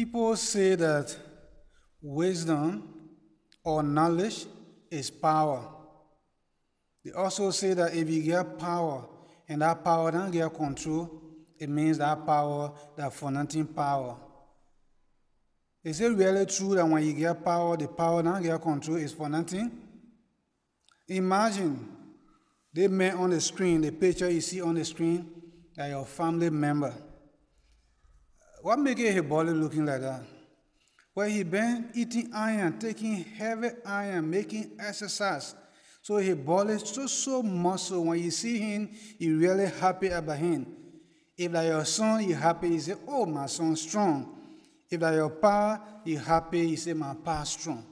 People say that wisdom or knowledge is power. They also say that if you get power and that power don't get control, it means that power, that for nothing power. Is it really true that when you get power, the power don't get control is for nothing? Imagine they met on the screen, the picture you see on the screen, that your family member. What make it body looking like uh? that? Well, he been eating iron, taking heavy iron, making exercise. So his body so so muscle. When you see him, you really happy about him. If that your son, you happy, you say, oh, my son strong. If that your pa, you happy, you say, my pa strong.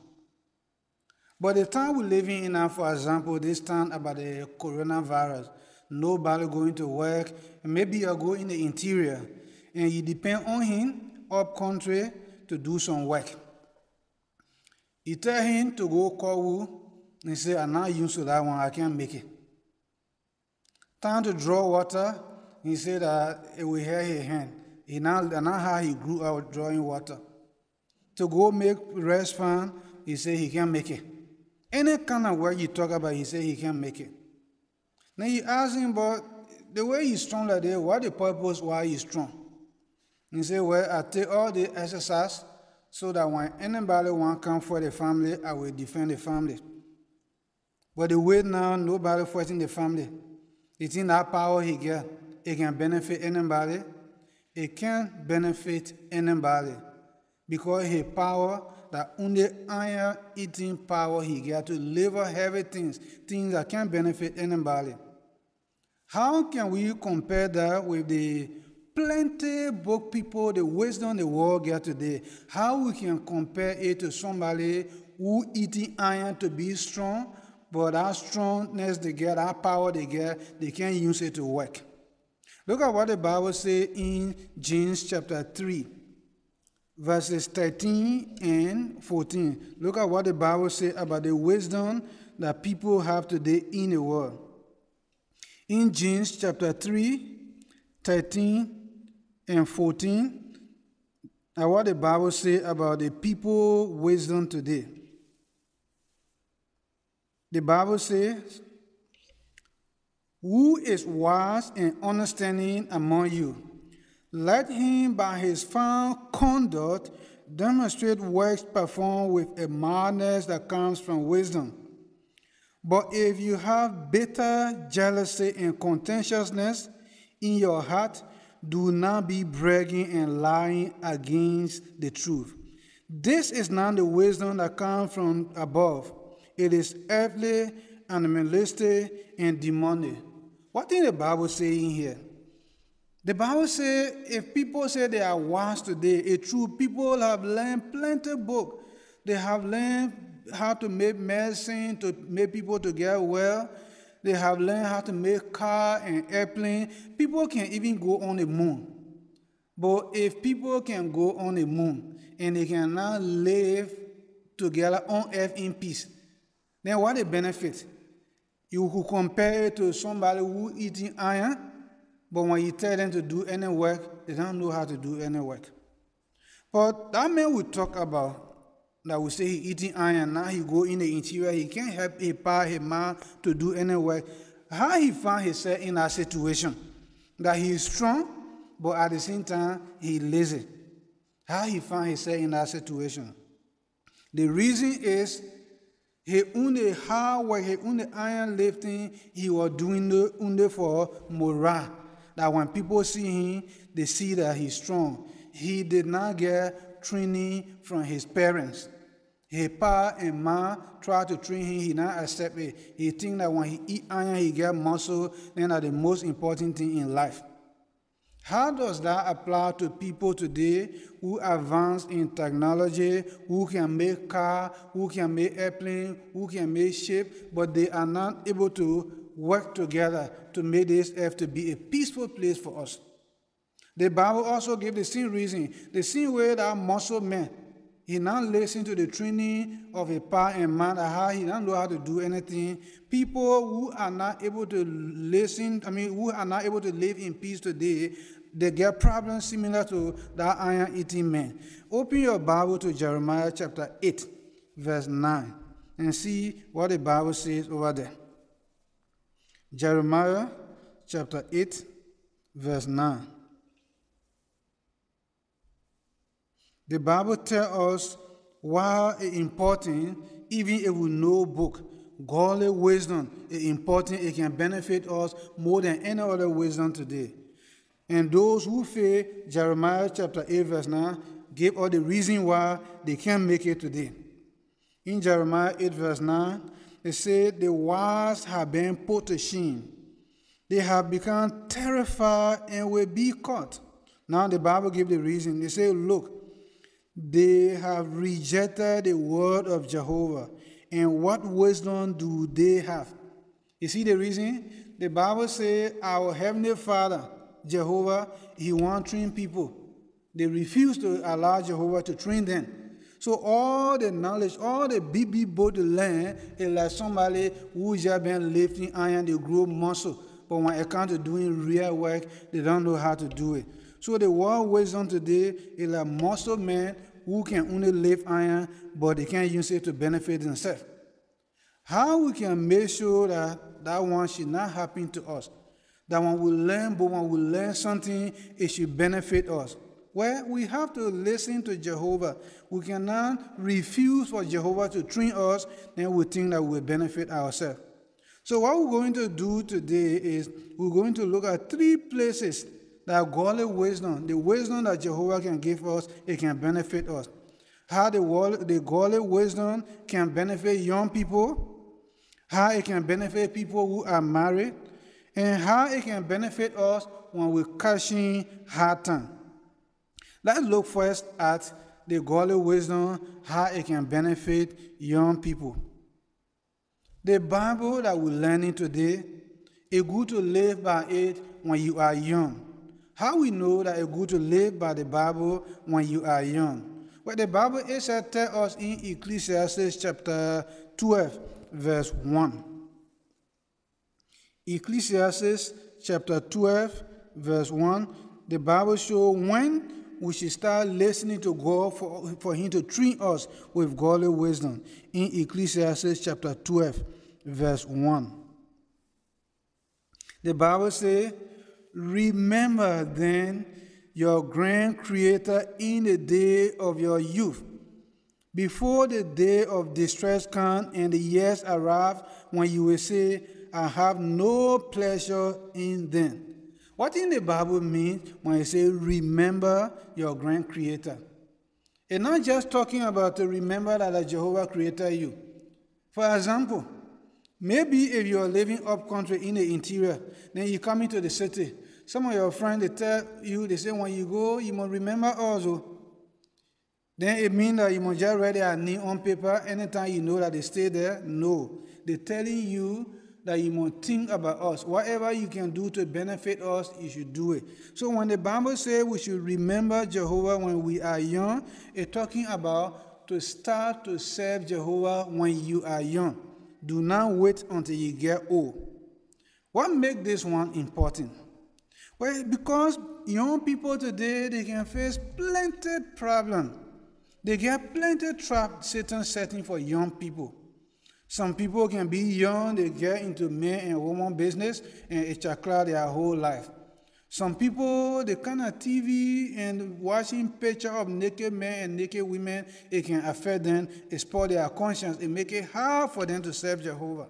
But the time we're living in now, for example, this time about the coronavirus, nobody going to work, maybe you go in the interior, and you depend on him up country to do some work. You tell him to go call who, and say, I'm not used to that one, I can't make it. Time to draw water, he said that it will hurt his hand. He now, not how he grew out drawing water. To go make rest fan, he said he can't make it. Any kind of work you talk about, he said he can't make it. Now you ask him, but the way he's strong like that, what the purpose why he's strong? He said, Well, I take all the exercise so that when anybody want come for the family, I will defend the family. But the way now, nobody fighting the family. It's in that power he get. It can benefit anybody. It can't benefit anybody. Because his power, that only iron eating power he get to live heavy things, things that can't benefit anybody. How can we compare that with the plenty book people, the wisdom the world get today, how we can compare it to somebody who eating iron to be strong, but that strongness they get, that power they get, they can't use it to work. Look at what the Bible says in James chapter 3, verses 13 and 14. Look at what the Bible says about the wisdom that people have today in the world. In James chapter 3, 13 and 14 and what the Bible says about the people wisdom today. The Bible says, Who is wise and understanding among you? Let him by his fine conduct demonstrate works performed with a madness that comes from wisdom. But if you have bitter jealousy and contentiousness in your heart, do not be bragging and lying against the truth. This is not the wisdom that comes from above. It is earthly, animalistic, and demonic. What did the Bible say in here? The Bible says if people say they are wise today, it's true. People have learned plenty of book. They have learned how to make medicine to make people to get well. They have learned how to make car and airplane. People can even go on the moon. But if people can go on the moon and they can now live together on earth in peace, then what the benefit? You could compare it to somebody who eating iron, but when you tell them to do any work, they don't know how to do any work. But that man we talk about that we say he eating iron, now he go in the interior, he can't help a power a man to do any work. How he found himself in that situation? That he is strong, but at the same time, he lazy. How he found himself in that situation? The reason is he only hard work, he only iron lifting, he was doing the only for morale. That when people see him, they see that he's strong. He did not get training from his parents. His pa and ma try to train him, he not accept it. He think that when he eat iron, he get muscle, then that's the most important thing in life. How does that apply to people today who advance in technology, who can make car, who can make airplane, who can make ship, but they are not able to work together to make this earth to be a peaceful place for us? The Bible also gave the same reason, the same way that muscle men he now listen to the training of a pa and man, how he don't know how to do anything. People who are not able to listen, I mean, who are not able to live in peace today, They get problems similar to that iron eating man. Open your Bible to Jeremiah chapter 8, verse 9, and see what the Bible says over there. Jeremiah chapter 8, verse 9. The Bible tells us why it's important, even if we know book, godly wisdom is important. It can benefit us more than any other wisdom today. And those who fail, Jeremiah chapter 8, verse 9, give all the reason why they can't make it today. In Jeremiah 8, verse 9, it said, The wise have been put to shame. They have become terrified and will be caught. Now the Bible gives the reason. They say, Look, they have rejected the word of Jehovah. And what wisdom do they have? You see the reason? The Bible says our Heavenly Father, Jehovah, He wants train people. They refuse to allow Jehovah to train them. So all the knowledge, all the big boat learn is like somebody who just been lifting iron, they grow muscle. But when it comes to doing real work, they don't know how to do it. So the world wisdom today is like muscle man who can only lift iron, but they can't use it to benefit themselves. How we can make sure that that one should not happen to us? That when we learn, but when we learn something, it should benefit us. Well, we have to listen to Jehovah. We cannot refuse for Jehovah to train us, then we think that we will benefit ourselves. So, what we're going to do today is we're going to look at three places that godly wisdom, the wisdom that Jehovah can give us, it can benefit us. How the, the godly wisdom can benefit young people, how it can benefit people who are married, and how it can benefit us when we're catching hard time. Let's look first at the godly wisdom, how it can benefit young people. The Bible that we're learning today, it's good to live by it when you are young. How we know that it's good to live by the Bible when you are young? Well, the Bible is tell us in Ecclesiastes chapter 12, verse 1. Ecclesiastes chapter 12, verse 1, the Bible shows when we should start listening to God for, for Him to treat us with godly wisdom. In Ecclesiastes chapter 12, verse 1. The Bible says, Remember then your grand creator in the day of your youth, before the day of distress comes and the years arrive when you will say, I have no pleasure in them. What in the Bible means when it says, remember your grand creator? It's not just talking about to remember that Jehovah created you. For example, maybe if you are living up country in the interior, then you come into the city, some of your friends, they tell you, they say, when you go, you must remember also. Oh. Then it means that you must just write their name on paper anytime you know that they stay there. No. They're telling you that you must think about us. Whatever you can do to benefit us, you should do it. So when the Bible says we should remember Jehovah when we are young, it's talking about to start to serve Jehovah when you are young. Do not wait until you get old. What makes this one important? Well, because young people today, they can face plenty problem. They get plenty of trap Satan setting for young people. Some people can be young, they get into man and woman business and it's chakra their whole life. Some people, the kind of TV and watching picture of naked men and naked women, it can affect them, it spoil their conscience, it make it hard for them to serve Jehovah.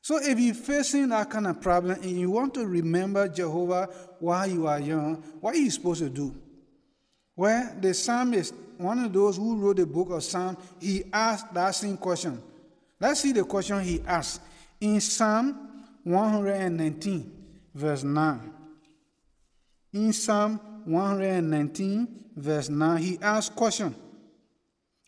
So if you're facing that kind of problem and you want to remember Jehovah while you are young, what are you supposed to do? Well, the psalmist, one of those who wrote the book of Psalm, he asked that same question. Let's see the question he asked in Psalm 119, verse 9. In Psalm 119, verse 9, he asked question.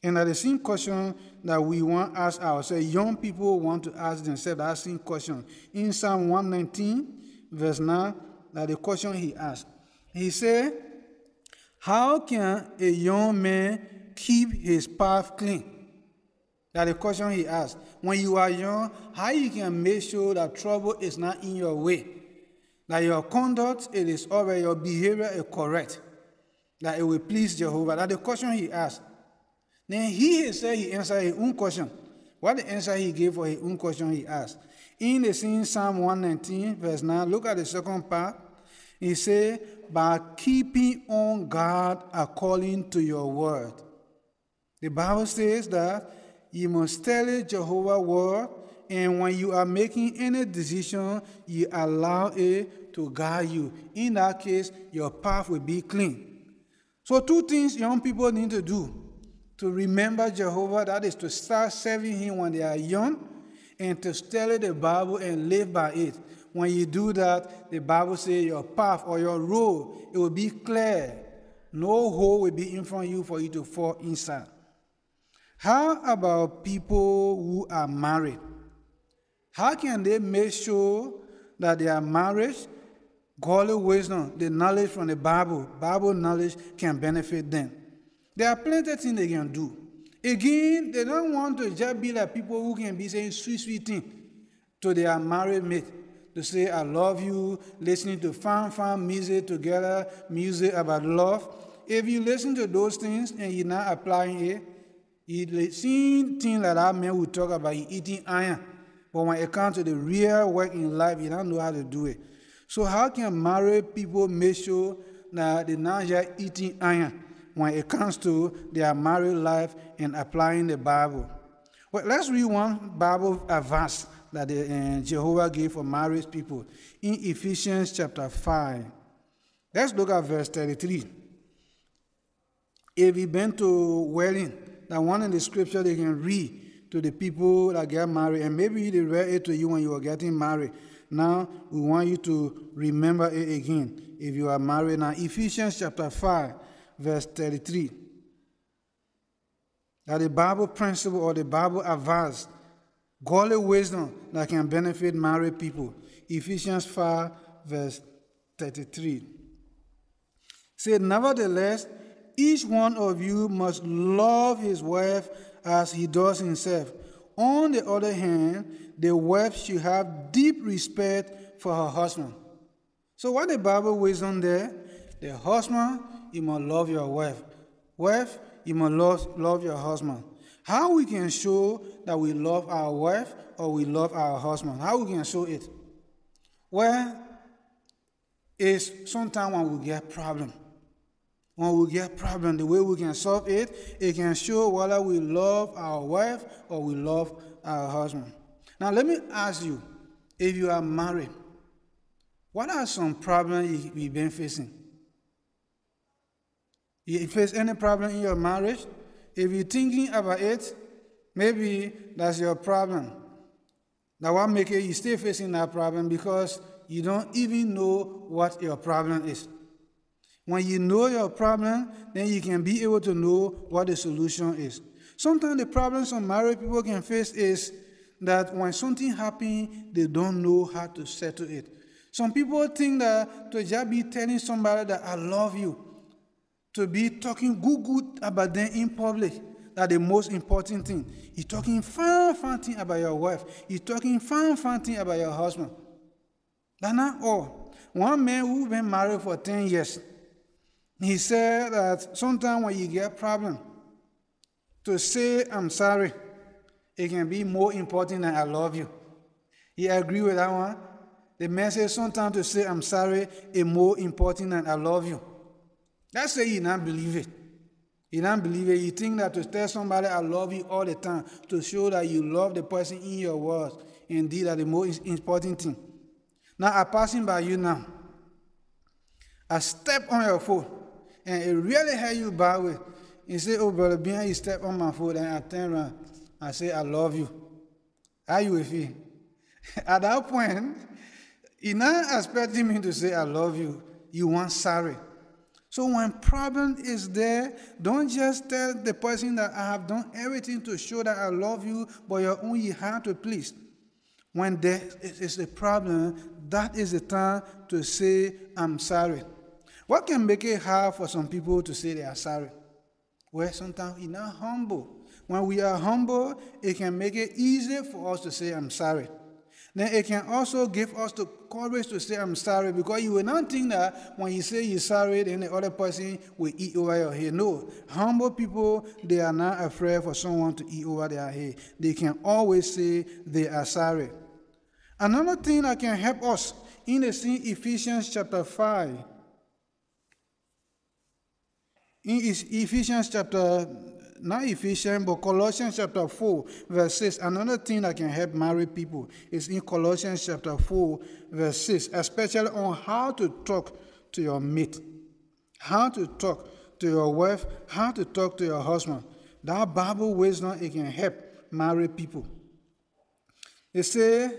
And that the same question that we want to ask ourselves, young people want to ask themselves that same question. In Psalm 119, verse 9, that the question he asked. He said, How can a young man keep his path clean? That the question he asked. When you are young, how you can make sure that trouble is not in your way? That your conduct, it is alright, your behavior is correct. That it will please Jehovah. That the question he asked. Then he said he answered his own question. What the answer he gave for his own question he asked. In the same Psalm 119, verse 9, look at the second part. He said, by keeping on God according to your word. The Bible says that you must study Jehovah's word, and when you are making any decision, you allow it to guide you. In that case, your path will be clean. So, two things young people need to do to remember Jehovah that is to start serving Him when they are young and to study the Bible and live by it. When you do that, the Bible says your path or your road, it will be clear. No hole will be in front of you for you to fall inside. How about people who are married? How can they make sure that their marriage, godly wisdom, the knowledge from the Bible, Bible knowledge can benefit them? There are plenty of things they can do. Again, they don't want to just be like people who can be saying sweet, sweet things to their married mate to say, I love you, listening to fun, fun music together, music about love. If you listen to those things and you're not applying it, you see things like that man will talk about eating iron. But when it comes to the real work in life, you don't know how to do it. So how can married people make sure that they're not just eating iron when it comes to their married life and applying the Bible? Well, let's read one Bible verse that the, uh, Jehovah gave for married people in Ephesians chapter 5. Let's look at verse 33. If you've been to wedding, that one in the scripture they can read to the people that get married, and maybe they read it to you when you were getting married. Now we want you to remember it again if you are married. Now, Ephesians chapter 5, verse 33. That the Bible principle or the Bible advice Godly wisdom that can benefit married people. Ephesians 5, verse 33. Say, Nevertheless, each one of you must love his wife as he does himself. On the other hand, the wife should have deep respect for her husband. So, what the Bible wisdom there? The husband, you must love your wife. Wife, you must love, love your husband. How we can show that we love our wife or we love our husband? How we can show it? Well, it's sometimes when we get problem. When we get problem, the way we can solve it, it can show whether we love our wife or we love our husband. Now, let me ask you, if you are married, what are some problems you've been facing? You face any problem in your marriage? If you're thinking about it, maybe that's your problem. That what make it you stay facing that problem because you don't even know what your problem is. When you know your problem, then you can be able to know what the solution is. Sometimes the problem some married people can face is that when something happens, they don't know how to settle it. Some people think that to just be telling somebody that I love you, to be talking good, good about them in public. that the most important thing. You're talking fun, fun thing about your wife. You're talking fun, fun thing about your husband. That's not all. One man who been married for 10 years, he said that sometimes when you get a problem, to say I'm sorry, it can be more important than I love you. He agree with that one. The said sometimes to say I'm sorry is more important than I love you. That's say you don't believe it. You don't believe it. You think that to tell somebody I love you all the time, to show that you love the person in your words, indeed are the most important thing. Now I'm passing by you now. I step on your foot, and it really hurt you bad way. You say, Oh brother, behind you step on my foot, and I turn around. I say, I love you. How you will feel? At that point, you're not expecting me to say I love you. You want sorry. So when problem is there, don't just tell the person that I have done everything to show that I love you, but you're only hard to please. When there is a problem, that is the time to say, I'm sorry. What can make it hard for some people to say they are sorry? Well, sometimes we're not humble. When we are humble, it can make it easy for us to say, I'm sorry. then it can also give us the courage to say, I'm sorry, because you will not think that when you say you're sorry, then the other person will eat over your head. No. Humble people, they are not afraid for someone to eat over their head. They can always say they are sorry. Another thing that can help us in the same Ephesians chapter 5. In Ephesians chapter not Ephesians, but Colossians chapter 4, verse 6. Another thing that can help married people is in Colossians chapter 4, verse 6, especially on how to talk to your mate, how to talk to your wife, how to talk to your husband. That Bible wisdom, it can help married people. They say,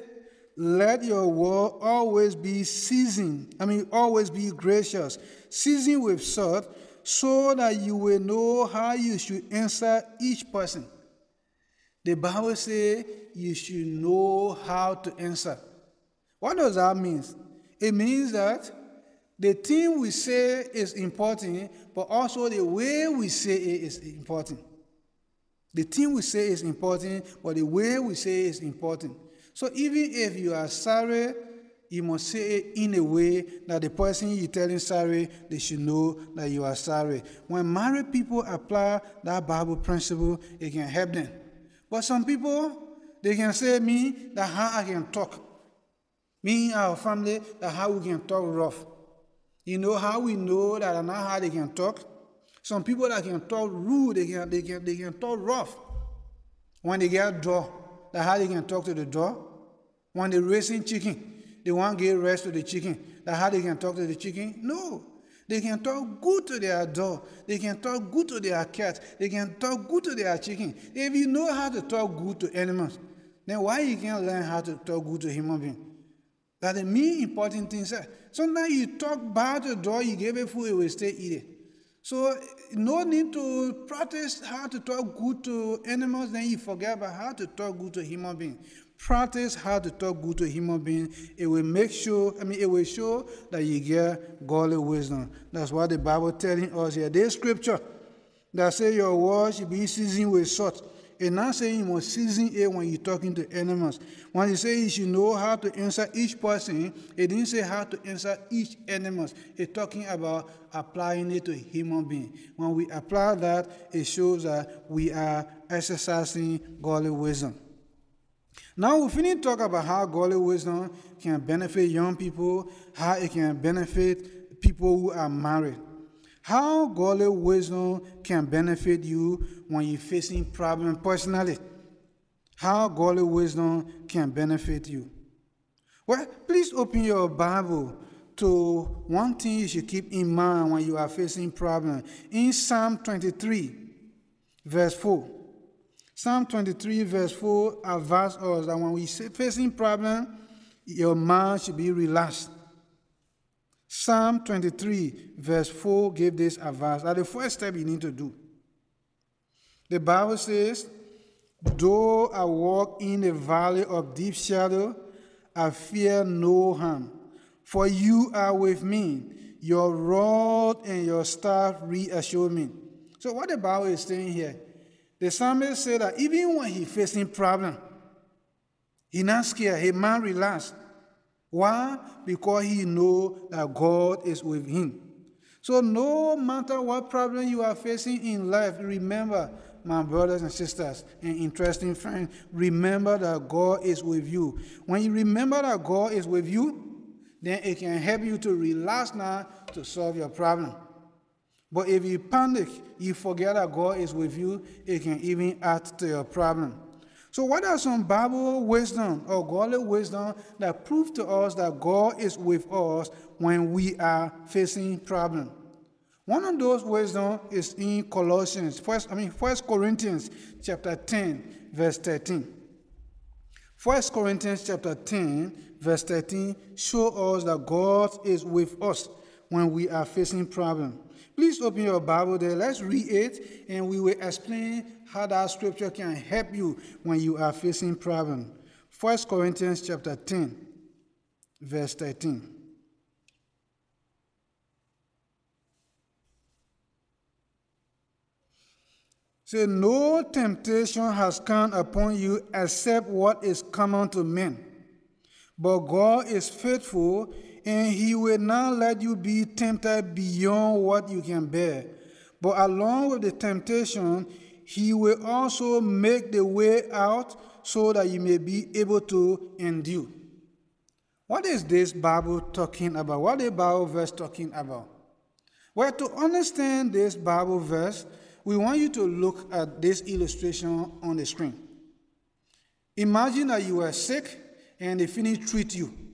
let your word always be seasoned. I mean, always be gracious, seasoned with salt so that you will know how you should answer each person. The Bible says you should know how to answer. What does that mean? It means that the thing we say is important, but also the way we say it is important. The thing we say is important, but the way we say it is important. So even if you are sorry you must say it in a way that the person you're telling sorry, they should know that you are sorry. When married people apply that Bible principle, it can help them. But some people, they can say me that how I can talk. Me and our family, that how we can talk rough. You know how we know that not how they can talk? Some people that can talk rude, they can, they can, they can talk rough. When they get a door, that how they can talk to the door. When they're raising chicken, they want to give rest to the chicken. That how they can talk to the chicken? No. They can talk good to their dog. They can talk good to their cat. They can talk good to their chicken. If you know how to talk good to animals, then why you can't learn how to talk good to human beings? That the main important thing. Sir. Sometimes you talk bad to the dog, you give it food, it will stay eat it. So no need to practice how to talk good to animals, then you forget about how to talk good to human beings. Practice how to talk good to human beings. It will make sure, I mean, it will show that you get godly wisdom. That's what the Bible telling us here. This scripture that say your words should be seasoned with salt. It's not saying you must season it when you're talking to animals. When you say you should know how to answer each person, it didn't say how to answer each animal. It's talking about applying it to human being. When we apply that, it shows that we are exercising godly wisdom. Now we finish talk about how godly wisdom can benefit young people, how it can benefit people who are married. How godly wisdom can benefit you when you're facing problems personally. How godly wisdom can benefit you. Well, please open your Bible to one thing you should keep in mind when you are facing problems. In Psalm 23, verse 4. Psalm 23, verse 4 advises us that when we are facing problem, your mind should be relaxed. Psalm 23, verse 4 give this advice. That the first step you need to do. The Bible says, Though I walk in the valley of deep shadow, I fear no harm. For you are with me. Your rod and your staff reassure me. So what the Bible is saying here, the psalmist said that even when he facing problem, he not scared, he man relaxed. Why? Because he know that God is with him. So no matter what problem you are facing in life, remember, my brothers and sisters and interesting friends, remember that God is with you. When you remember that God is with you, then it can help you to relax now to solve your problem. But if you panic, you forget that God is with you, it can even add to your problem. So, what are some Bible wisdom or godly wisdom that prove to us that God is with us when we are facing problem? One of those wisdom is in Colossians, first, I mean First Corinthians chapter 10, verse 13. First Corinthians chapter 10, verse 13 show us that God is with us when we are facing problem. Please open your Bible there. Let's read it and we will explain how that scripture can help you when you are facing problem. 1 Corinthians chapter 10, verse 13. Say, no temptation has come upon you except what is common to men. But God is faithful, and He will not let you be tempted beyond what you can bear. But along with the temptation, He will also make the way out so that you may be able to endure. What is this Bible talking about? What is Bible verse talking about? Well, to understand this Bible verse, we want you to look at this illustration on the screen. Imagine that you are sick and they finish treat you.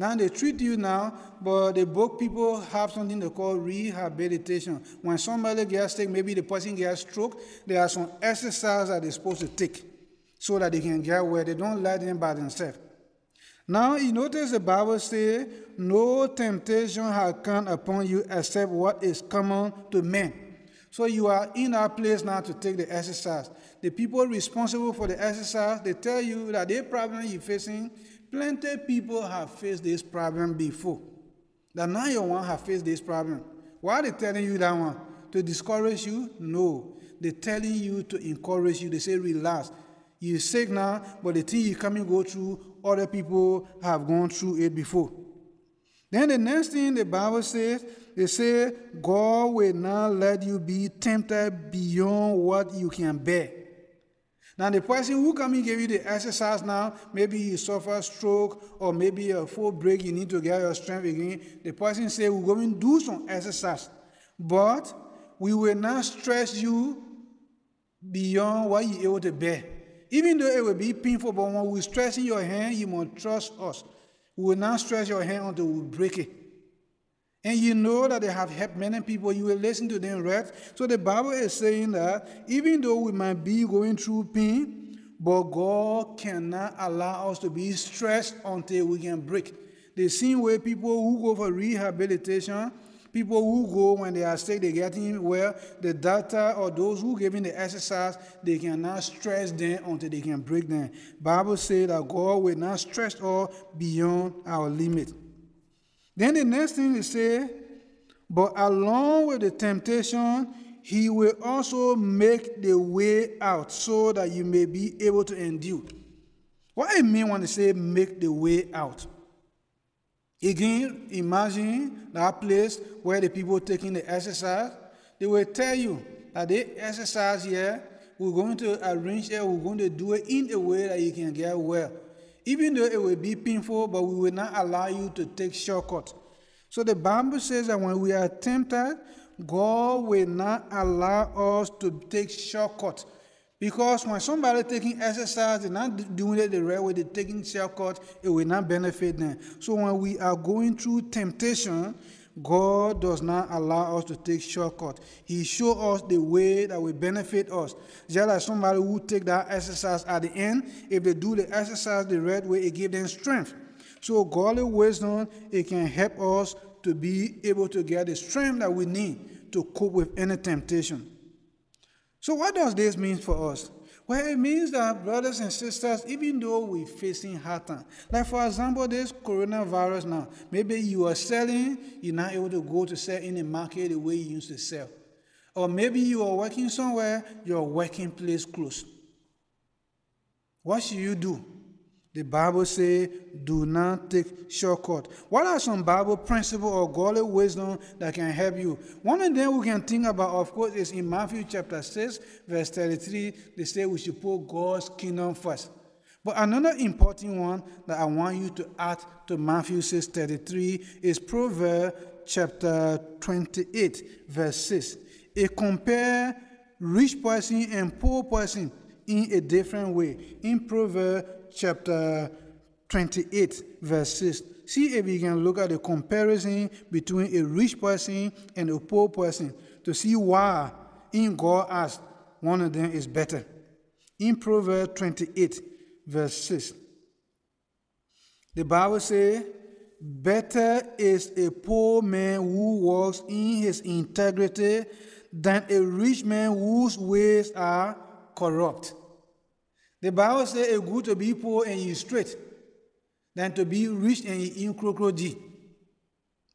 Now they treat you now, but the book people have something they call rehabilitation. When somebody gets sick, maybe the person gets stroke, there are some exercises that they're supposed to take so that they can get well. They don't let them by themselves. Now you notice the Bible says, No temptation has come upon you except what is common to men. So you are in our place now to take the exercise. The people responsible for the exercise, they tell you that the problem you're facing, plenty people have faced this problem before. The now you one have faced this problem. Why are they telling you that one? To discourage you? No. They're telling you to encourage you. They say, relax. You're sick now, but the thing you coming go through, other people have gone through it before. Then the next thing the Bible says, they say, God will not let you be tempted beyond what you can bear. Now, the person who come and give you the exercise now, maybe you suffer stroke or maybe a full break, you need to get your strength again. The person say, we're going to do some exercise, but we will not stress you beyond what you're able to bear. Even though it will be painful, but when we stress in your hand, you must trust us. We will not stress your hand until we break it. And you know that they have helped many people. You will listen to them, right? So the Bible is saying that even though we might be going through pain, but God cannot allow us to be stressed until we can break. The same way people who go for rehabilitation, people who go when they are sick, they get in well, the doctor or those who giving the exercise, they cannot stress them until they can break them. Bible says that God will not stress us beyond our limit. Then the next thing he say, but along with the temptation, he will also make the way out so that you may be able to endure. What I mean when they say make the way out? Again, imagine that place where the people taking the exercise, they will tell you that the exercise here, we're going to arrange it, we're going to do it in a way that you can get well. Even though it will be painful, but we will not allow you to take shortcuts. So the Bible says that when we are tempted, God will not allow us to take shortcuts. Because when somebody taking exercise, they're not doing it the right way, they're taking shortcuts, it will not benefit them. So when we are going through temptation, God does not allow us to take shortcuts. He shows us the way that will benefit us. Just like somebody who take that exercise at the end, if they do the exercise the right way, it gives them strength. So godly wisdom, it can help us to be able to get the strength that we need to cope with any temptation. So what does this mean for us? Well, it means that brothers and sisters, even though we're facing hard times, like for example, this coronavirus now, maybe you are selling, you're not able to go to sell in the market the way you used to sell. Or maybe you are working somewhere, your working place closed. What should you do? The Bible says, do not take shortcut. What are some Bible principles or godly wisdom that can help you? One of them we can think about, of course, is in Matthew chapter 6, verse 33. They say we should put God's kingdom first. But another important one that I want you to add to Matthew 6, 33 is Proverbs chapter 28, verse 6. It compare rich person and poor person in a different way. In Proverbs chapter 28, verse 6. See if you can look at the comparison between a rich person and a poor person to see why in God as one of them is better. In Proverbs 28, verse 6, the Bible says, Better is a poor man who walks in his integrity than a rich man whose ways are corrupt. The Bible says it's good to be poor and you straight than to be rich and you in crocodile.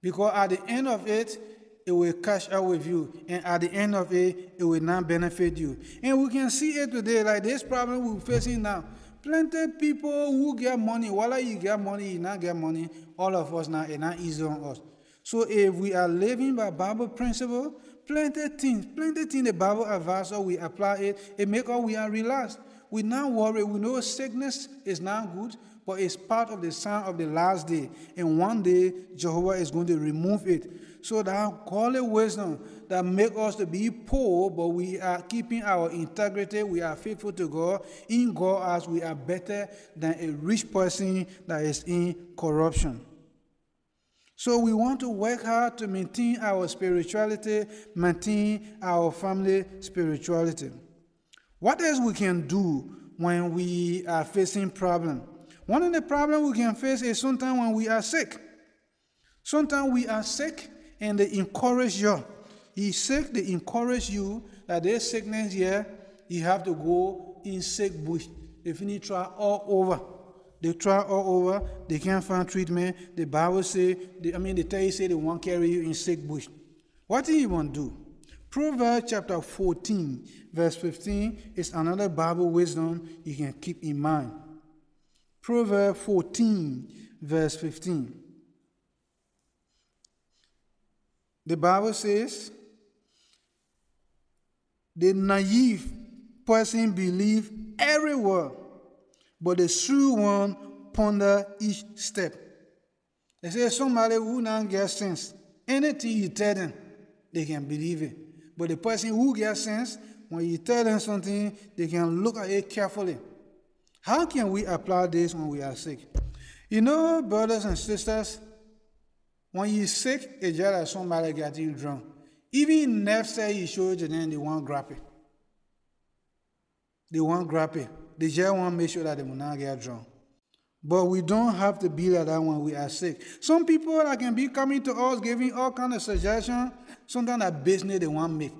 Because at the end of it, it will cash out with you. And at the end of it, it will not benefit you. And we can see it today, like this problem we're facing now. Plenty people who get money, while you get money, you not get money, all of us now, it not easy on us. So if we are living by Bible principle, plenty things, plenty things the Bible advises us, we apply it, it make us we are relaxed. We not worry. We know sickness is not good, but it's part of the sign of the last day. And one day Jehovah is going to remove it. So that godly wisdom that make us to be poor, but we are keeping our integrity, we are faithful to God. In God, as we are better than a rich person that is in corruption. So we want to work hard to maintain our spirituality, maintain our family spirituality. What else we can do when we are facing problem? One of the problems we can face is sometimes when we are sick. Sometimes we are sick and they encourage you. He's sick, they encourage you that there's sickness here, you have to go in sick bush. They finish try all over. They try all over, they can't find treatment. The Bible say, they, I mean, they tell you say they won't carry you in sick bush. What do you want to do? Proverbs chapter 14, verse 15 is another Bible wisdom you can keep in mind. Proverbs 14, verse 15. The Bible says, the naive person believe every word, but the true one ponder each step. They say somebody who not get sense, anything you tell them, they can believe it. But the person who gets sense, when you tell them something, they can look at it carefully. How can we apply this when we are sick? You know, brothers and sisters, when you're sick, it's just like somebody you drunk. Even never say you showed you, then they want grab it. They want grab it. They just want to make sure that they will not get drunk. But we don't have to be like that when we are sick. Some people that can be coming to us giving all kind of suggestions, sometimes that business they want to make.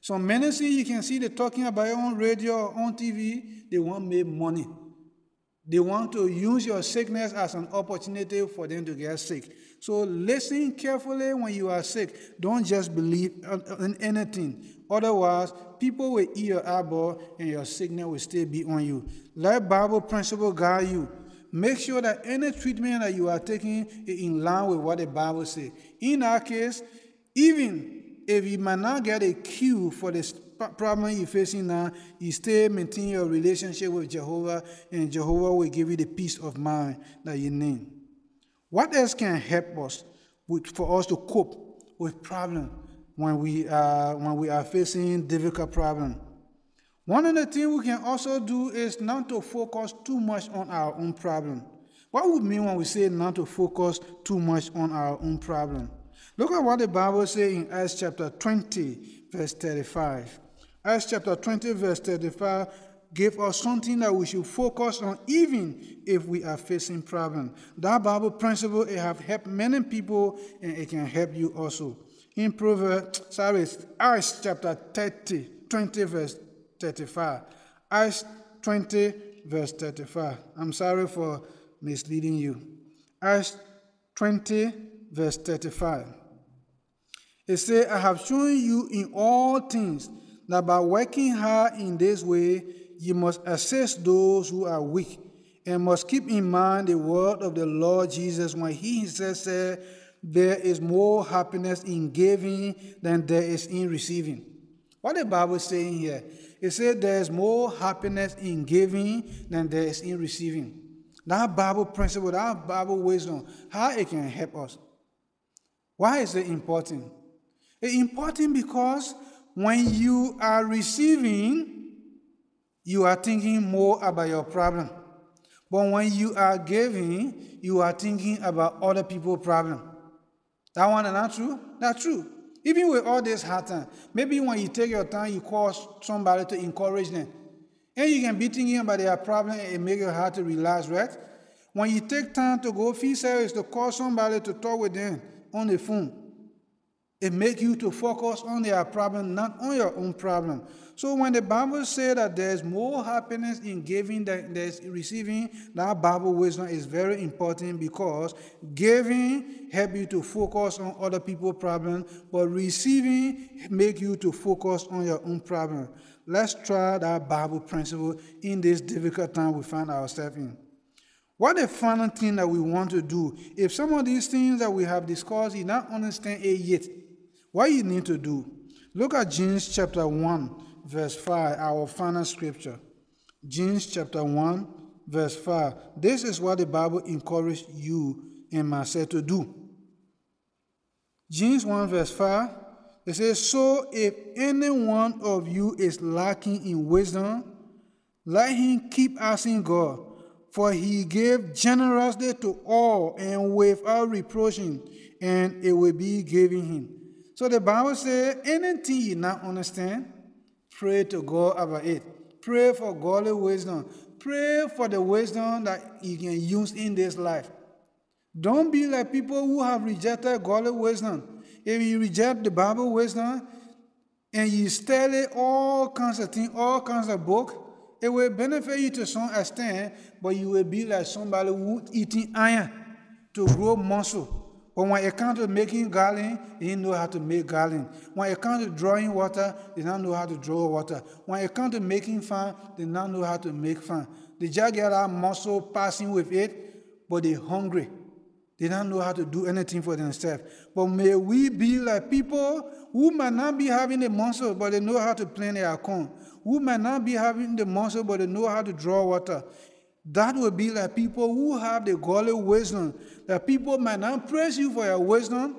Some ministry you can see they're talking about on radio or on TV, they want to make money. They want to use your sickness as an opportunity for them to get sick. So listen carefully when you are sick. Don't just believe in anything. Otherwise, people will eat your eyeball and your sickness will still be on you. Let Bible principle guide you. Make sure that any treatment that you are taking is in line with what the Bible says. In our case, even if you might not get a cure for the problem you're facing now, you still maintain your relationship with Jehovah, and Jehovah will give you the peace of mind that you need. What else can help us with, for us to cope with problems when we are when we are facing difficult problems? One of the things we can also do is not to focus too much on our own problem. What would mean when we say not to focus too much on our own problem? Look at what the Bible says in Acts chapter 20, verse 35. Acts chapter 20, verse 35 give us something that we should focus on even if we are facing problems. That Bible principle it have helped many people and it can help you also. In Proverbs, sorry, Acts chapter 30, 20 verse 35. Acts 20 verse 35. I'm sorry for misleading you. Acts 20 verse 35. It says, I have shown you in all things that by working hard in this way, you must assist those who are weak and must keep in mind the word of the Lord Jesus when he himself said, There is more happiness in giving than there is in receiving. What the Bible is saying here? It says there is more happiness in giving than there is in receiving. That Bible principle, that Bible wisdom, how it can help us. Why is it important? It's important because when you are receiving, you are thinking more about your problem. But when you are giving, you are thinking about other people's problem. That one is not true? That's true. Even with all this hard maybe when you take your time, you call somebody to encourage them. And you can be thinking about their problem and make it hard to relax, right? When you take time to go fee service to call somebody to talk with them on the phone, It make you to focus on their problem, not on your own problem. So when the Bible says that there's more happiness in giving than there's receiving, that Bible wisdom is very important because giving help you to focus on other people's problems, but receiving make you to focus on your own problem. Let's try that Bible principle in this difficult time we find ourselves in. What the final thing that we want to do, if some of these things that we have discussed, you not understand it yet, what you need to do, look at James chapter 1 verse 5, our final scripture. James chapter 1, verse 5. This is what the Bible encouraged you and myself to do. James 1, verse 5, it says, So if any one of you is lacking in wisdom, let him keep asking God, for he gave generously to all and without reproaching, and it will be given him. So the Bible says, anything you not understand, Pray to God about it. Pray for godly wisdom. Pray for the wisdom that you can use in this life. Don't be like people who have rejected godly wisdom. If you reject the Bible wisdom and you study all kinds of things, all kinds of books, it will benefit you to some extent, but you will be like somebody who eating iron to grow muscle. But when it comes to making garland, he didn't know how to make garland. When it comes to drawing water, they don't know how to draw water. When it comes to making fun, they don't know how to make fun. They just get that muscle passing with it, but they're hungry. They don't know how to do anything for themselves. But may we be like people who might not be having the muscle, but they know how to plant their corn. Who might not be having the muscle, but they know how to draw water. That would be like people who have the godly wisdom. That people might not praise you for your wisdom,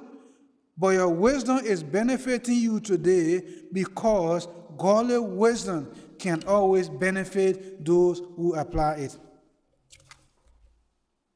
but your wisdom is benefiting you today because godly wisdom can always benefit those who apply it.